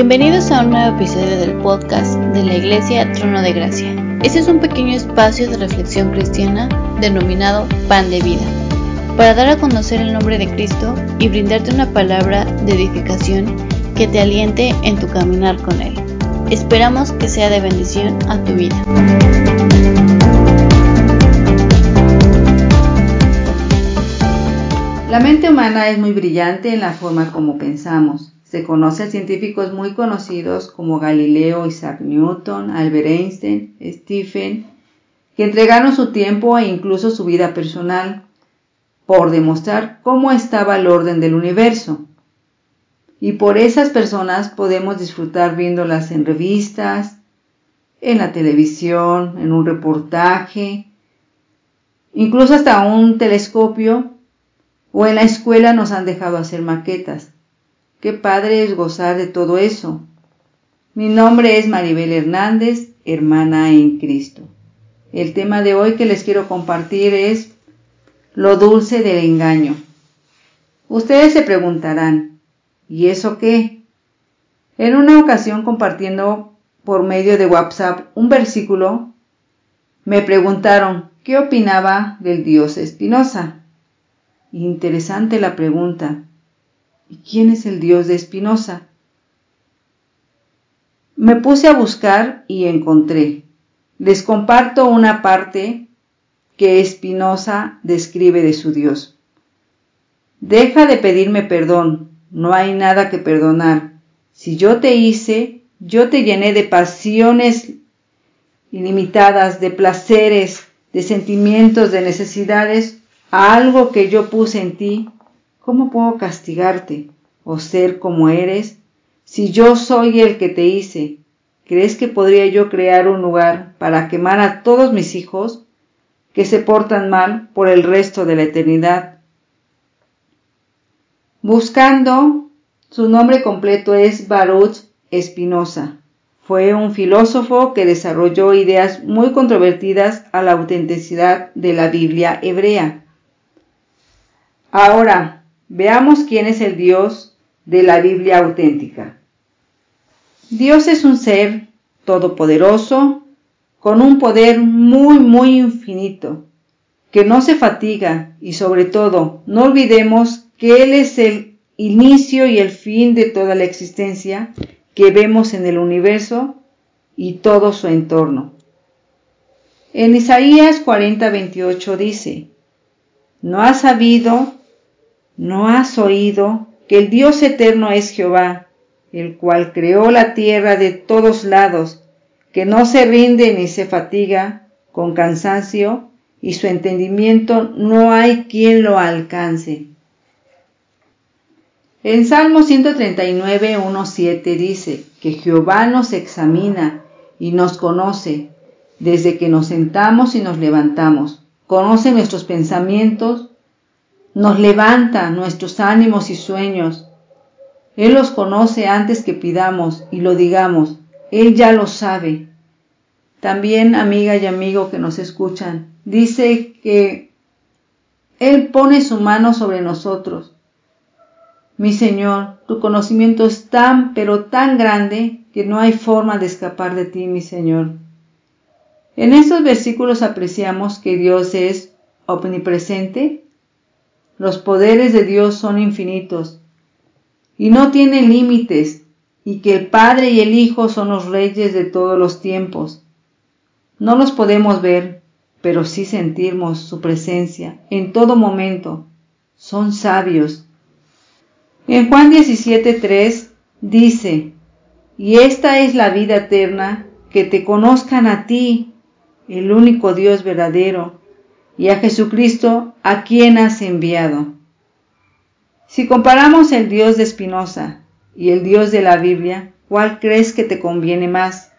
Bienvenidos a un nuevo episodio del podcast de la Iglesia Trono de Gracia. Este es un pequeño espacio de reflexión cristiana denominado Pan de Vida, para dar a conocer el nombre de Cristo y brindarte una palabra de edificación que te aliente en tu caminar con Él. Esperamos que sea de bendición a tu vida. La mente humana es muy brillante en la forma como pensamos. Se conoce a científicos muy conocidos como Galileo, Isaac Newton, Albert Einstein, Stephen, que entregaron su tiempo e incluso su vida personal por demostrar cómo estaba el orden del universo. Y por esas personas podemos disfrutar viéndolas en revistas, en la televisión, en un reportaje, incluso hasta un telescopio o en la escuela nos han dejado hacer maquetas. Qué padre es gozar de todo eso. Mi nombre es Maribel Hernández, hermana en Cristo. El tema de hoy que les quiero compartir es lo dulce del engaño. Ustedes se preguntarán, ¿y eso qué? En una ocasión compartiendo por medio de WhatsApp un versículo, me preguntaron qué opinaba del Dios Espinosa. Interesante la pregunta. ¿Y quién es el Dios de Espinosa? Me puse a buscar y encontré. Les comparto una parte que Espinosa describe de su Dios. Deja de pedirme perdón, no hay nada que perdonar. Si yo te hice, yo te llené de pasiones ilimitadas, de placeres, de sentimientos, de necesidades, algo que yo puse en ti ¿Cómo puedo castigarte o ser como eres si yo soy el que te hice? ¿Crees que podría yo crear un lugar para quemar a todos mis hijos que se portan mal por el resto de la eternidad? Buscando, su nombre completo es Baruch Espinosa. Fue un filósofo que desarrolló ideas muy controvertidas a la autenticidad de la Biblia hebrea. Ahora, Veamos quién es el Dios de la Biblia auténtica. Dios es un ser todopoderoso, con un poder muy, muy infinito, que no se fatiga y sobre todo no olvidemos que Él es el inicio y el fin de toda la existencia que vemos en el universo y todo su entorno. En Isaías 40:28 dice, ¿no has sabido ¿No has oído que el Dios eterno es Jehová, el cual creó la tierra de todos lados, que no se rinde ni se fatiga con cansancio, y su entendimiento no hay quien lo alcance? En Salmo 139, 7 dice que Jehová nos examina y nos conoce desde que nos sentamos y nos levantamos. Conoce nuestros pensamientos nos levanta nuestros ánimos y sueños. Él los conoce antes que pidamos y lo digamos. Él ya lo sabe. También, amiga y amigo que nos escuchan, dice que Él pone su mano sobre nosotros. Mi Señor, tu conocimiento es tan, pero tan grande que no hay forma de escapar de ti, mi Señor. En estos versículos apreciamos que Dios es omnipresente, los poderes de Dios son infinitos y no tienen límites y que el Padre y el Hijo son los reyes de todos los tiempos. No los podemos ver, pero sí sentimos su presencia en todo momento. Son sabios. En Juan 17.3 dice, y esta es la vida eterna, que te conozcan a ti, el único Dios verdadero, y a Jesucristo a quien has enviado. Si comparamos el Dios de Espinosa y el Dios de la Biblia, ¿cuál crees que te conviene más?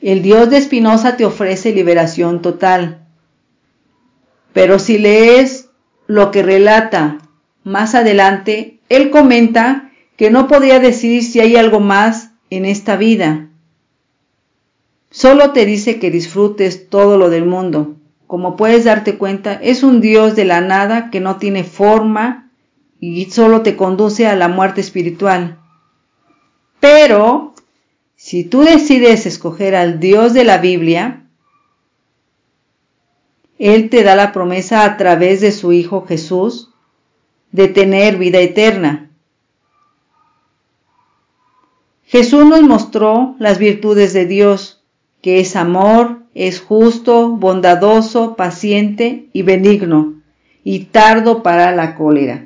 El Dios de Espinosa te ofrece liberación total. Pero si lees lo que relata más adelante, él comenta que no podría decir si hay algo más en esta vida. Solo te dice que disfrutes todo lo del mundo, como puedes darte cuenta, es un Dios de la nada que no tiene forma y solo te conduce a la muerte espiritual. Pero si tú decides escoger al Dios de la Biblia, Él te da la promesa a través de su Hijo Jesús de tener vida eterna. Jesús nos mostró las virtudes de Dios, que es amor, es justo, bondadoso, paciente y benigno, y tardo para la cólera.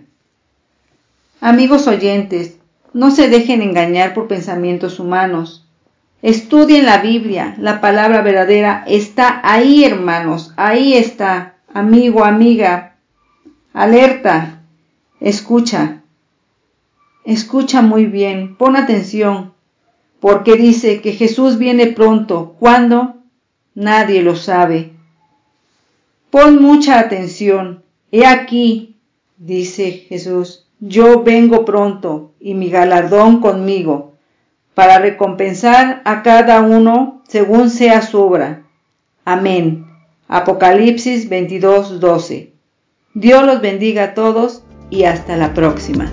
Amigos oyentes, no se dejen engañar por pensamientos humanos. Estudien la Biblia, la palabra verdadera está ahí, hermanos, ahí está, amigo, amiga. Alerta, escucha, escucha muy bien, pon atención, porque dice que Jesús viene pronto. ¿Cuándo? Nadie lo sabe. Pon mucha atención. He aquí, dice Jesús, yo vengo pronto y mi galardón conmigo, para recompensar a cada uno según sea su obra. Amén. Apocalipsis 22:12. Dios los bendiga a todos y hasta la próxima.